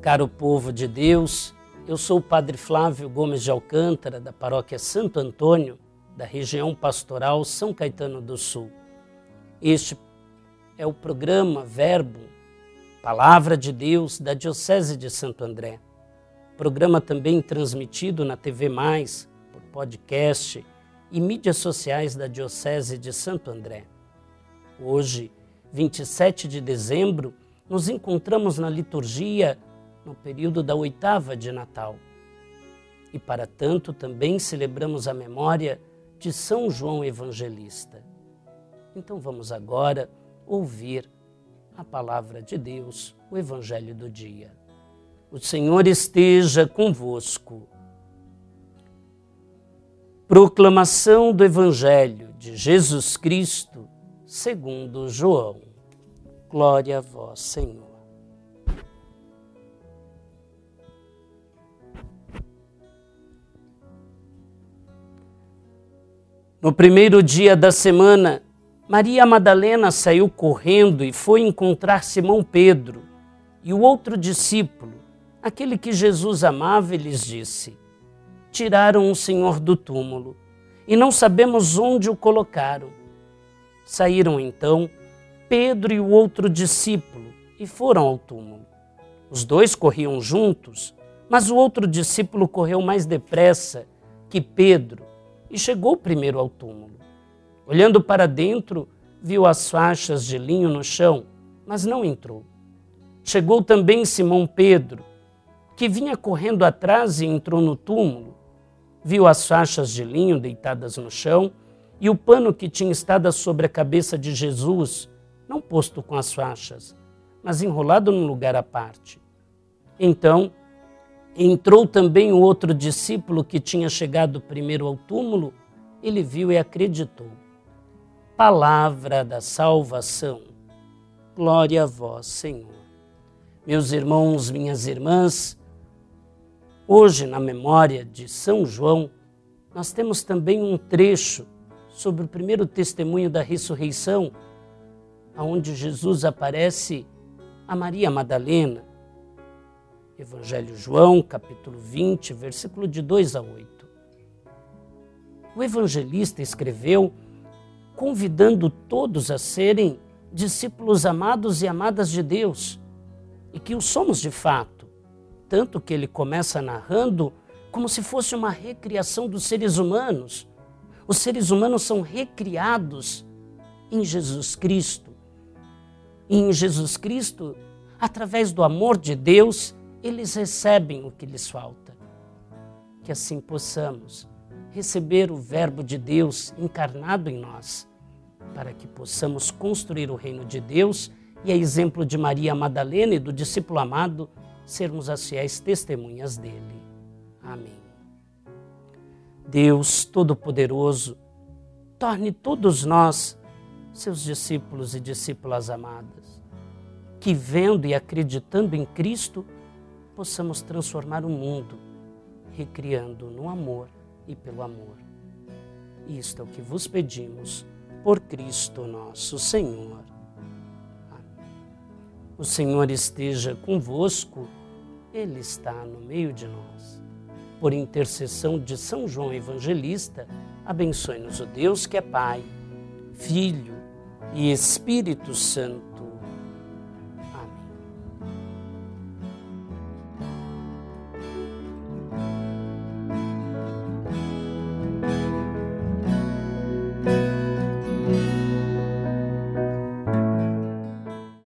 Caro povo de Deus, eu sou o Padre Flávio Gomes de Alcântara, da paróquia Santo Antônio, da região pastoral São Caetano do Sul. Este é o programa Verbo, Palavra de Deus da Diocese de Santo André. Programa também transmitido na TV Mais, por podcast e mídias sociais da Diocese de Santo André. Hoje, 27 de dezembro, nos encontramos na liturgia no período da oitava de Natal. E para tanto também celebramos a memória de São João Evangelista. Então vamos agora ouvir a palavra de Deus, o Evangelho do dia. O Senhor esteja convosco. Proclamação do Evangelho de Jesus Cristo, segundo João. Glória a vós, Senhor. No primeiro dia da semana, Maria Madalena saiu correndo e foi encontrar Simão Pedro e o outro discípulo, aquele que Jesus amava, e lhes disse: Tiraram o Senhor do túmulo e não sabemos onde o colocaram. Saíram então Pedro e o outro discípulo e foram ao túmulo. Os dois corriam juntos, mas o outro discípulo correu mais depressa que Pedro e chegou primeiro ao túmulo. Olhando para dentro, viu as faixas de linho no chão, mas não entrou. Chegou também Simão Pedro, que vinha correndo atrás e entrou no túmulo. Viu as faixas de linho deitadas no chão e o pano que tinha estado sobre a cabeça de Jesus, não posto com as faixas, mas enrolado num lugar à parte. Então Entrou também o outro discípulo que tinha chegado primeiro ao túmulo, ele viu e acreditou. Palavra da salvação. Glória a vós, Senhor. Meus irmãos, minhas irmãs, hoje, na memória de São João, nós temos também um trecho sobre o primeiro testemunho da ressurreição, onde Jesus aparece a Maria Madalena Evangelho João, capítulo 20, versículo de 2 a 8. O evangelista escreveu convidando todos a serem discípulos amados e amadas de Deus, e que o somos de fato, tanto que ele começa narrando como se fosse uma recriação dos seres humanos. Os seres humanos são recriados em Jesus Cristo. E em Jesus Cristo, através do amor de Deus, eles recebem o que lhes falta. Que assim possamos receber o Verbo de Deus encarnado em nós, para que possamos construir o reino de Deus e, a exemplo de Maria Madalena e do discípulo amado, sermos as fiéis testemunhas dele. Amém. Deus Todo-Poderoso, torne todos nós seus discípulos e discípulas amadas, que vendo e acreditando em Cristo, possamos transformar o mundo, recriando no amor e pelo amor. Isto é o que vos pedimos por Cristo nosso Senhor. Amém. O Senhor esteja convosco, Ele está no meio de nós. Por intercessão de São João Evangelista, abençoe-nos o Deus que é Pai, Filho e Espírito Santo.